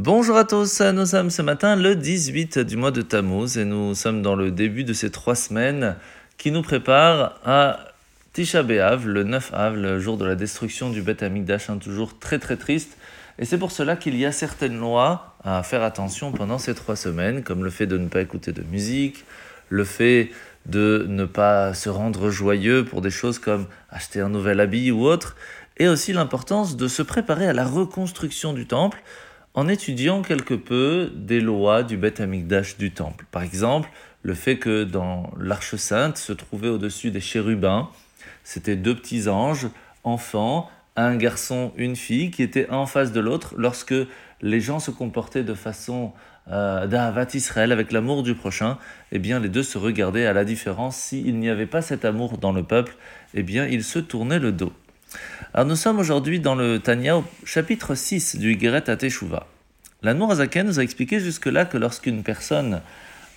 Bonjour à tous, nous sommes ce matin le 18 du mois de Tammuz et nous sommes dans le début de ces trois semaines qui nous préparent à Tisha B'Av, le 9 Av, le jour de la destruction du Beth Amikdash, toujours très très triste. Et c'est pour cela qu'il y a certaines lois à faire attention pendant ces trois semaines, comme le fait de ne pas écouter de musique, le fait de ne pas se rendre joyeux pour des choses comme acheter un nouvel habit ou autre, et aussi l'importance de se préparer à la reconstruction du temple en étudiant quelque peu des lois du Beth Amikdash du temple. Par exemple, le fait que dans l'Arche Sainte se trouvait au-dessus des chérubins, c'était deux petits anges, enfants, un garçon, une fille, qui étaient en face de l'autre lorsque les gens se comportaient de façon euh, Israël, avec l'amour du prochain, eh bien les deux se regardaient à la différence. S'il n'y avait pas cet amour dans le peuple, eh bien ils se tournaient le dos. Alors nous sommes aujourd'hui dans le Tanya au chapitre 6 du Igeret à Teshuvah. La Nourazaken nous a expliqué jusque-là que lorsqu'une personne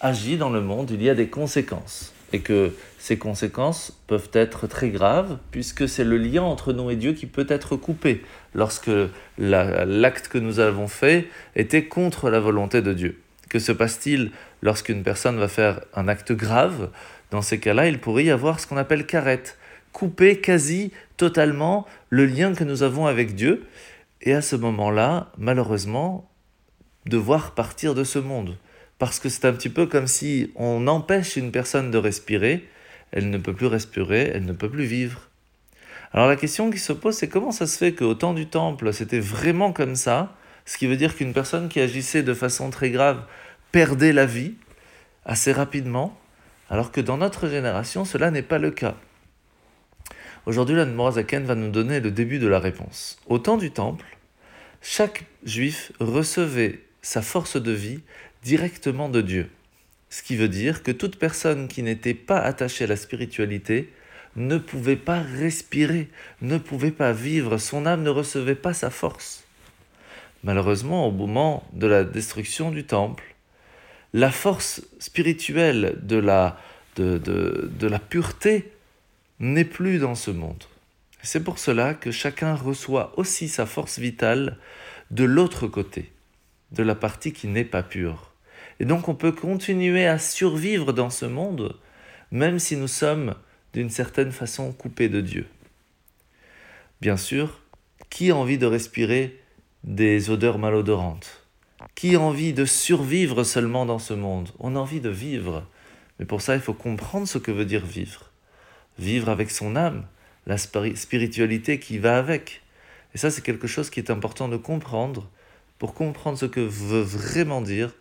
agit dans le monde, il y a des conséquences. Et que ces conséquences peuvent être très graves, puisque c'est le lien entre nous et Dieu qui peut être coupé lorsque l'acte que nous avons fait était contre la volonté de Dieu. Que se passe-t-il lorsqu'une personne va faire un acte grave? Dans ces cas-là, il pourrait y avoir ce qu'on appelle carette, couper quasi totalement le lien que nous avons avec Dieu, et à ce moment-là, malheureusement, devoir partir de ce monde. Parce que c'est un petit peu comme si on empêche une personne de respirer, elle ne peut plus respirer, elle ne peut plus vivre. Alors la question qui se pose, c'est comment ça se fait qu'au temps du temple, c'était vraiment comme ça, ce qui veut dire qu'une personne qui agissait de façon très grave perdait la vie assez rapidement, alors que dans notre génération, cela n'est pas le cas. Aujourd'hui, la Morazaken va nous donner le début de la réponse. Au temps du temple, chaque juif recevait sa force de vie directement de Dieu. Ce qui veut dire que toute personne qui n'était pas attachée à la spiritualité ne pouvait pas respirer, ne pouvait pas vivre, son âme ne recevait pas sa force. Malheureusement, au moment de la destruction du temple, la force spirituelle de la, de, de la pureté n'est plus dans ce monde. C'est pour cela que chacun reçoit aussi sa force vitale de l'autre côté, de la partie qui n'est pas pure. Et donc on peut continuer à survivre dans ce monde, même si nous sommes d'une certaine façon coupés de Dieu. Bien sûr, qui a envie de respirer des odeurs malodorantes? Qui a envie de survivre seulement dans ce monde? On a envie de vivre. Mais pour ça, il faut comprendre ce que veut dire vivre. Vivre avec son âme, la spiritualité qui va avec. Et ça, c'est quelque chose qui est important de comprendre pour comprendre ce que veut vraiment dire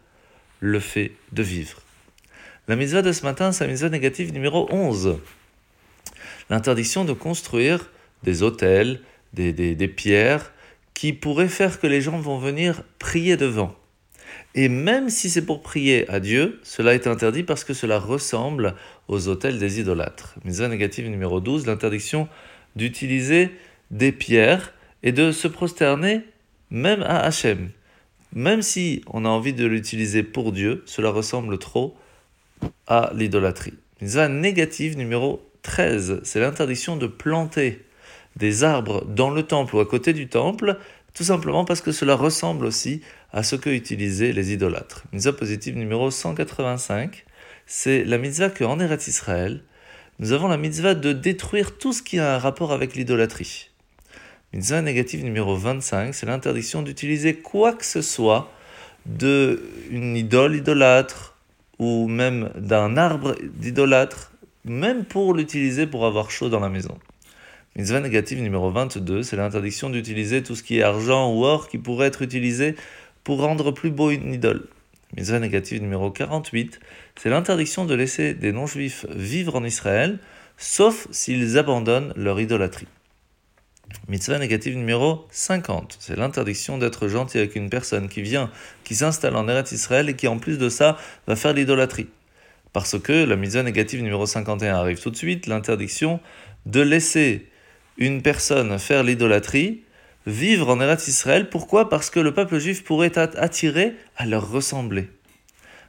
le fait de vivre. La mitzvah de ce matin, c'est la mitzvah négative numéro 11. L'interdiction de construire des hôtels, des, des, pierres qui pourraient faire que les gens vont venir prier devant. Et même si c'est pour prier à Dieu, cela est interdit parce que cela ressemble aux hôtels des idolâtres. Mitzvah négative numéro 12, l'interdiction d'utiliser des pierres et de se prosterner même à Hachem. Même si on a envie de l'utiliser pour Dieu, cela ressemble trop à l'idolâtrie. Mitzvah négative numéro 13, c'est l'interdiction de planter des arbres dans le temple ou à côté du temple, tout simplement parce que cela ressemble aussi à ce que utilisaient les idolâtres. Mitzvah positive numéro 185, c'est la mitzvah qu'en Eretz Israël, nous avons la mitzvah de détruire tout ce qui a un rapport avec l'idolâtrie. Mitzvah négative numéro 25, c'est l'interdiction d'utiliser quoi que ce soit d'une idole idolâtre ou même d'un arbre d'idolâtre, même pour l'utiliser pour avoir chaud dans la maison. Mitzvah négative numéro 22, c'est l'interdiction d'utiliser tout ce qui est argent ou or qui pourrait être utilisé pour rendre plus beau une idole. Mitzvah négative numéro 48, c'est l'interdiction de laisser des non-juifs vivre en Israël, sauf s'ils abandonnent leur idolâtrie. Mitzvah négative numéro 50, c'est l'interdiction d'être gentil avec une personne qui vient, qui s'installe en Eretz Israël et qui en plus de ça va faire l'idolâtrie. Parce que la mitzvah négative numéro 51 arrive tout de suite, l'interdiction de laisser une personne faire l'idolâtrie, vivre en Eretz Israël. Pourquoi? Parce que le peuple juif pourrait être attiré à leur ressembler.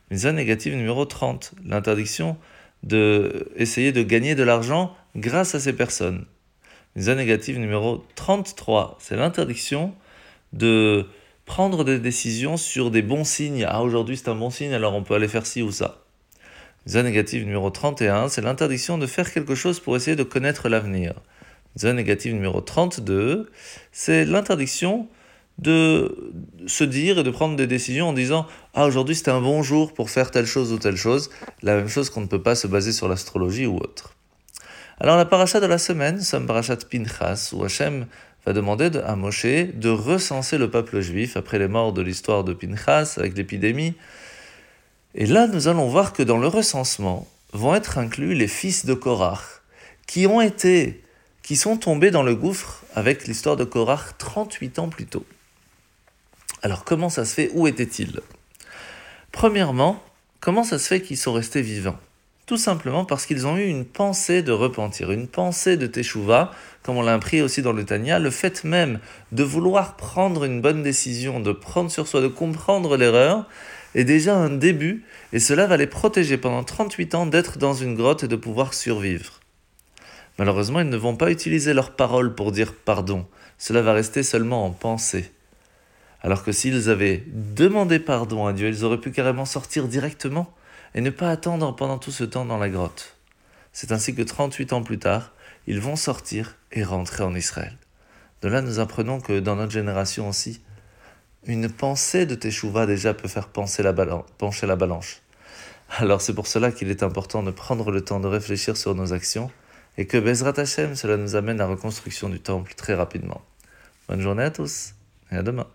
Mitzvah négative numéro 30, l'interdiction de essayer de gagner de l'argent grâce à ces personnes. Mitzvah négative numéro 33, c'est l'interdiction de prendre des décisions sur des bons signes. Ah, aujourd'hui c'est un bon signe, alors on peut aller faire ci ou ça. Zone négative numéro 31, c'est l'interdiction de faire quelque chose pour essayer de connaître l'avenir. Zone négative numéro 32, c'est l'interdiction de se dire et de prendre des décisions en disant Ah, aujourd'hui c'était un bon jour pour faire telle chose ou telle chose. La même chose qu'on ne peut pas se baser sur l'astrologie ou autre. Alors, la paracha de la semaine, c'est parachat Pinchas, où Hachem va demander à Moshe de recenser le peuple juif après les morts de l'histoire de Pinchas avec l'épidémie. Et là, nous allons voir que dans le recensement vont être inclus les fils de Korach, qui ont été, qui sont tombés dans le gouffre avec l'histoire de Korach 38 ans plus tôt. Alors comment ça se fait? Où étaient-ils? Premièrement, comment ça se fait qu'ils sont restés vivants? Tout simplement parce qu'ils ont eu une pensée de repentir, une pensée de teshuva, comme on l'a appris aussi dans le Tanya, le fait même de vouloir prendre une bonne décision, de prendre sur soi, de comprendre l'erreur, est déjà un début, et cela va les protéger pendant 38 ans d'être dans une grotte et de pouvoir survivre. Malheureusement, ils ne vont pas utiliser leurs paroles pour dire pardon, cela va rester seulement en pensée. Alors que s'ils avaient demandé pardon à Dieu, ils auraient pu carrément sortir directement et ne pas attendre pendant tout ce temps dans la grotte. C'est ainsi que 38 ans plus tard, ils vont sortir et rentrer en Israël. De là, nous apprenons que dans notre génération aussi, une pensée de Teshuvah déjà peut faire pencher la balance. Alors c'est pour cela qu'il est important de prendre le temps de réfléchir sur nos actions et que Bezrat Hashem, cela nous amène à la reconstruction du temple très rapidement. Bonne journée à tous et à demain.